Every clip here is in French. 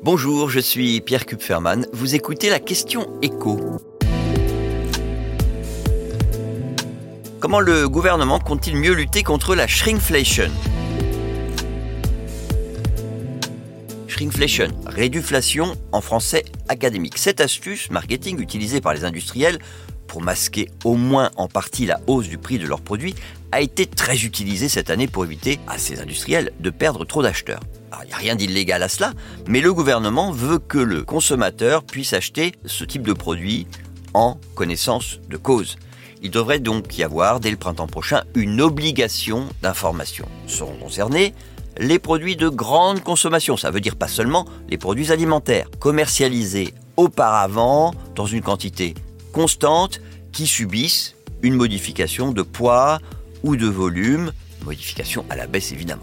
Bonjour, je suis Pierre Kupferman. Vous écoutez la question écho. Comment le gouvernement compte-t-il mieux lutter contre la shrinkflation? Shrinkflation, réduflation en français académique. Cette astuce marketing utilisée par les industriels pour masquer au moins en partie la hausse du prix de leurs produits a été très utilisée cette année pour éviter à ces industriels de perdre trop d'acheteurs. Il n'y a rien d'illégal à cela, mais le gouvernement veut que le consommateur puisse acheter ce type de produit en connaissance de cause. Il devrait donc y avoir, dès le printemps prochain, une obligation d'information. Seront concernés les produits de grande consommation, ça veut dire pas seulement les produits alimentaires, commercialisés auparavant dans une quantité constante qui subissent une modification de poids ou de volume, modification à la baisse évidemment.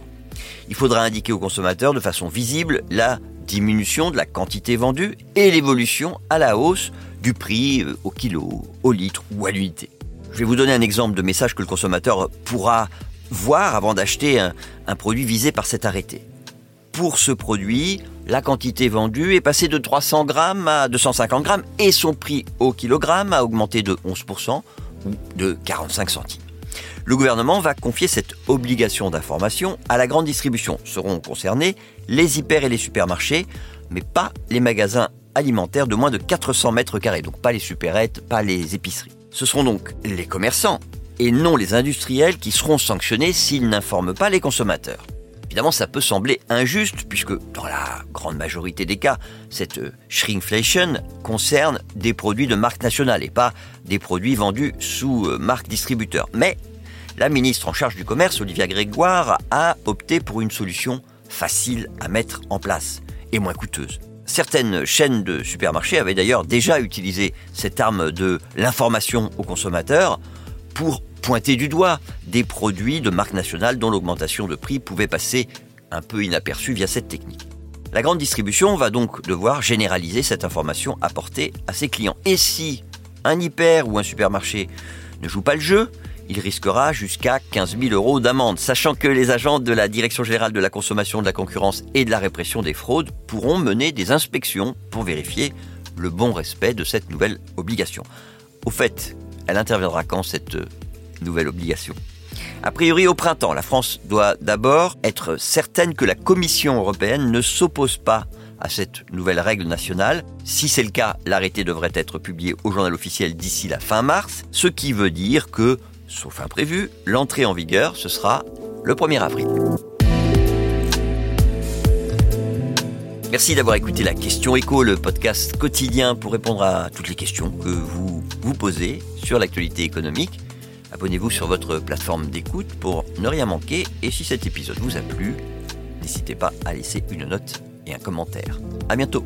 Il faudra indiquer au consommateur de façon visible la diminution de la quantité vendue et l'évolution à la hausse du prix euh, au kilo, au litre ou à l'unité. Je vais vous donner un exemple de message que le consommateur pourra voir avant d'acheter un, produit visé par cet arrêté. Pour ce produit, la quantité vendue est passée de 300 grammes à 250 grammes et son prix au kilogramme a augmenté de 11% ou de 45 centimes. Le gouvernement va confier cette obligation d'information à la grande distribution. Seront concernés les hyper et les supermarchés, mais pas les magasins alimentaires de moins de 400 mètres carrés, donc pas les supérettes, pas les épiceries. Ce seront donc les commerçants et non les industriels qui seront sanctionnés s'ils n'informent pas les consommateurs. Évidemment, ça peut sembler injuste puisque dans la grande majorité des cas, cette shrinkflation concerne des produits de marque nationale et pas des produits vendus sous euh, marque distributeur. La ministre en charge du commerce, Olivia Grégoire, a opté pour une solution facile à mettre en place et moins coûteuse. Certaines chaînes de supermarchés avaient d'ailleurs déjà utilisé cette arme de l'information aux consommateurs pour pointer du doigt des produits de marque nationale dont l'augmentation de prix pouvait passer un peu inaperçue via cette technique. La grande distribution va donc devoir généraliser cette information apportée à ses clients. Et si un hyper ou un supermarché ne joue pas le jeu, il risquera jusqu'à 15 000 euros d'amende, sachant que les agents de la Direction générale de la consommation, de la concurrence et de la répression des fraudes pourront mener des inspections pour vérifier le bon respect de cette nouvelle obligation. Au fait, elle interviendra quand cette nouvelle obligation? A priori, au printemps, la France doit d'abord être certaine que la Commission européenne ne s'oppose pas à cette nouvelle règle nationale. Si c'est le cas, l'arrêté devrait être publié au journal officiel d'ici la fin mars, ce qui veut dire que sauf imprévu, l'entrée en vigueur, ce sera le 1er avril. Merci d'avoir écouté la question écho, le podcast quotidien pour répondre à toutes les questions que vous vous posez sur l'actualité économique. Abonnez-vous sur votre plateforme d'écoute pour ne rien manquer et si cet épisode vous a plu, n'hésitez pas à laisser une note et un commentaire. À bientôt.